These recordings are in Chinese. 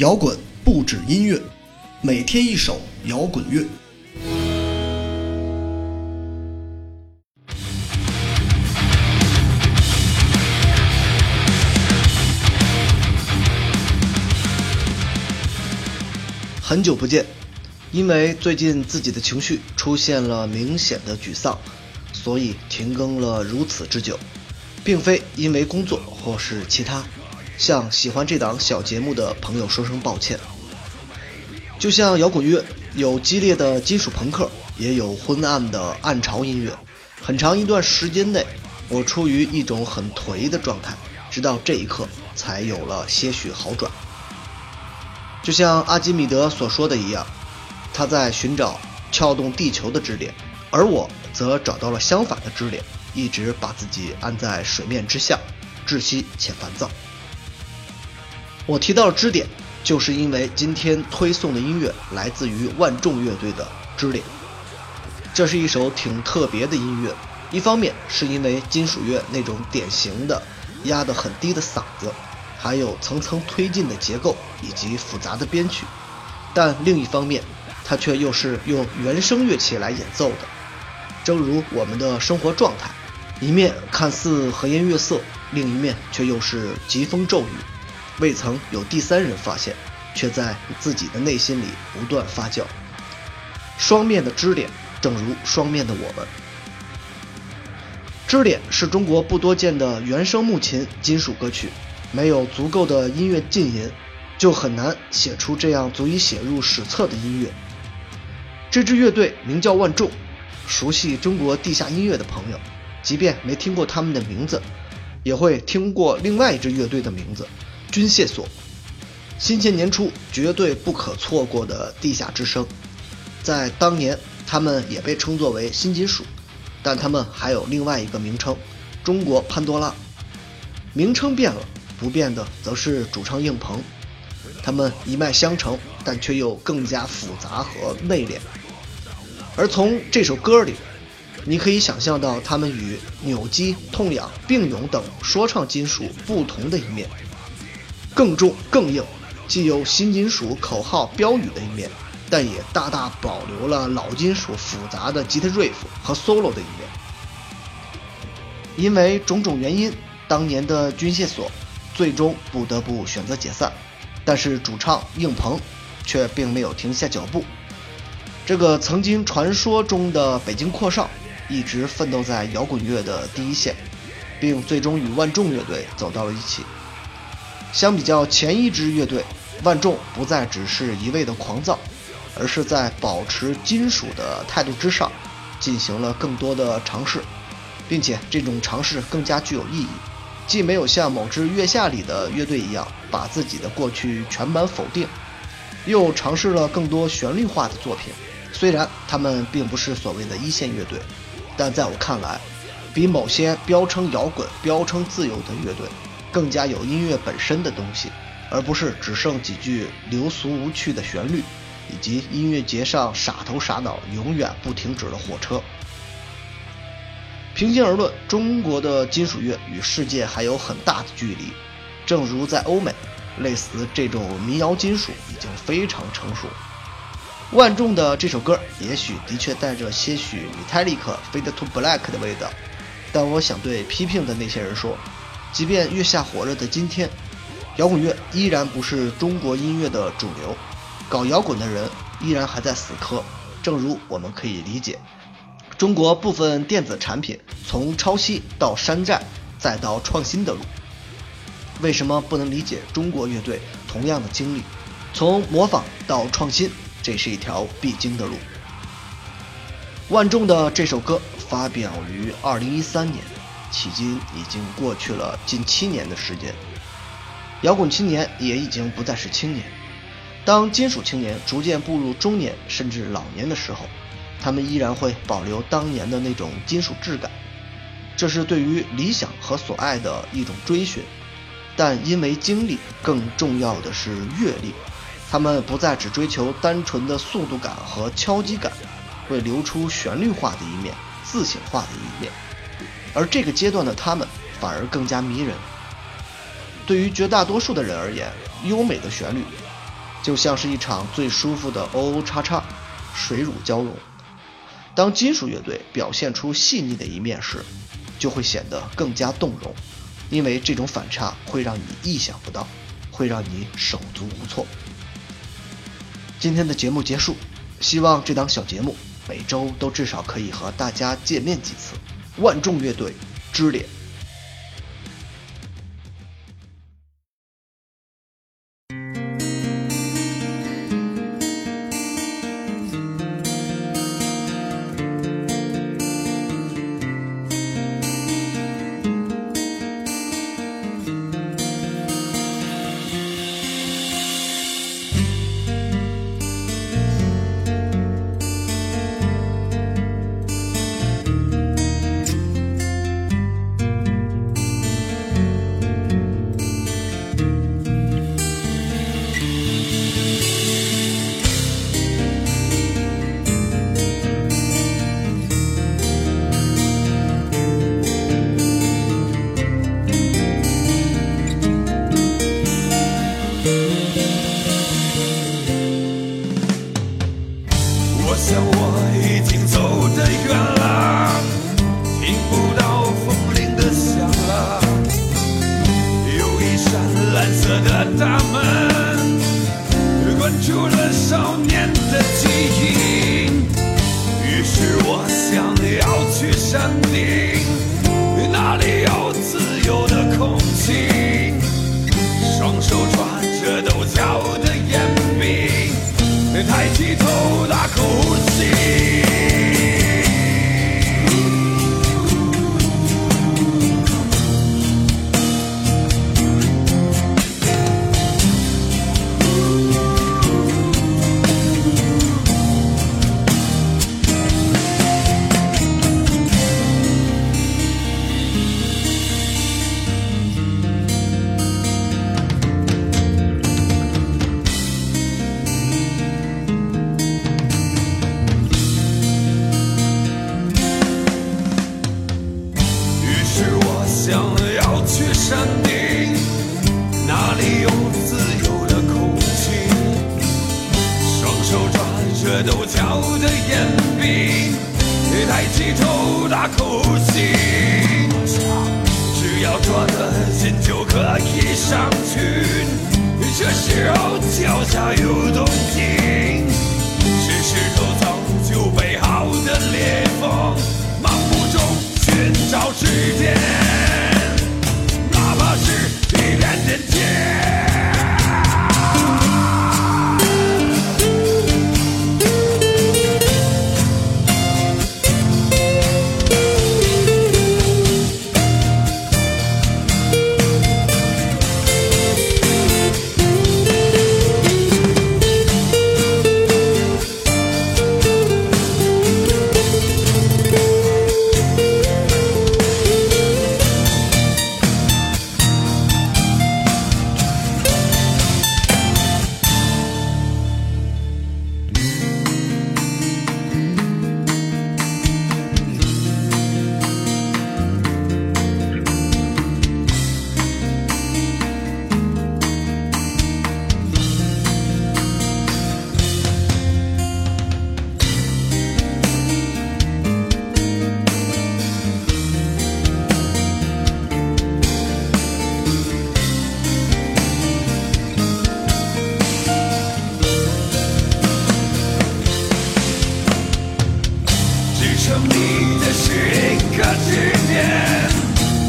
摇滚不止音乐，每天一首摇滚乐。很久不见，因为最近自己的情绪出现了明显的沮丧，所以停更了如此之久，并非因为工作或是其他。向喜欢这档小节目的朋友说声抱歉。就像摇滚乐有激烈的金属朋克，也有昏暗的暗潮音乐。很长一段时间内，我处于一种很颓的状态，直到这一刻才有了些许好转。就像阿基米德所说的一样，他在寻找撬动地球的支点，而我则找到了相反的支点，一直把自己按在水面之下，窒息且烦躁。我提到支点，就是因为今天推送的音乐来自于万众乐队的《支点》，这是一首挺特别的音乐。一方面是因为金属乐那种典型的压得很低的嗓子。还有层层推进的结构以及复杂的编曲，但另一方面，它却又是用原声乐器来演奏的，正如我们的生活状态，一面看似和颜悦色，另一面却又是疾风骤雨，未曾有第三人发现，却在自己的内心里不断发酵。双面的支点，正如双面的我们。支点是中国不多见的原声木琴金属歌曲。没有足够的音乐浸淫，就很难写出这样足以写入史册的音乐。这支乐队名叫万众，熟悉中国地下音乐的朋友，即便没听过他们的名字，也会听过另外一支乐队的名字——军械所。新千年初绝对不可错过的地下之声，在当年他们也被称作为新金属，但他们还有另外一个名称——中国潘多拉。名称变了。不变的则是主唱硬鹏，他们一脉相承，但却又更加复杂和内敛。而从这首歌里，你可以想象到他们与扭机、痛痒、病勇等说唱金属不同的一面，更重更硬，既有新金属口号标语的一面，但也大大保留了老金属复杂的吉他 riff 和 solo 的一面。因为种种原因，当年的军械所。最终不得不选择解散，但是主唱应鹏却并没有停下脚步。这个曾经传说中的北京阔少，一直奋斗在摇滚乐的第一线，并最终与万众乐队走到了一起。相比较前一支乐队，万众不再只是一味的狂躁，而是在保持金属的态度之上，进行了更多的尝试，并且这种尝试更加具有意义。既没有像某支月下里的乐队一样把自己的过去全盘否定，又尝试了更多旋律化的作品。虽然他们并不是所谓的一线乐队，但在我看来，比某些标称摇滚、标称自由的乐队更加有音乐本身的东西，而不是只剩几句流俗无趣的旋律，以及音乐节上傻头傻脑、永远不停止的火车。平心而论，中国的金属乐与世界还有很大的距离。正如在欧美，类似这种民谣金属已经非常成熟。万众的这首歌也许的确带着些许 Metallica Fade to Black 的味道，但我想对批评的那些人说，即便月下火热的今天，摇滚乐依然不是中国音乐的主流，搞摇滚的人依然还在死磕。正如我们可以理解。中国部分电子产品从抄袭到山寨再到创新的路，为什么不能理解中国乐队同样的经历？从模仿到创新，这是一条必经的路。万众的这首歌发表于二零一三年，迄今已经过去了近七年的时间。摇滚青年也已经不再是青年，当金属青年逐渐步入中年甚至老年的时候。他们依然会保留当年的那种金属质感，这是对于理想和所爱的一种追寻。但因为经历，更重要的是阅历，他们不再只追求单纯的速度感和敲击感，会流出旋律化的一面、自省化的一面。而这个阶段的他们，反而更加迷人。对于绝大多数的人而言，优美的旋律，就像是一场最舒服的 O O 叉叉，水乳交融。当金属乐队表现出细腻的一面时，就会显得更加动容，因为这种反差会让你意想不到，会让你手足无措。今天的节目结束，希望这档小节目每周都至少可以和大家见面几次。万众乐队，支想要去山顶，哪里有自由的空气？双手抓着陡峭的岩壁，抬起头大口吸，只要抓得紧就可以上。支撑你的是一个支点，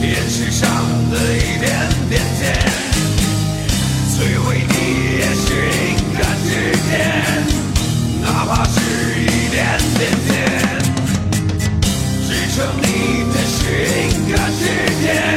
岩石上的一点点甜，摧毁你也是一个支点，哪怕是一点点点。支撑你的是一个支点。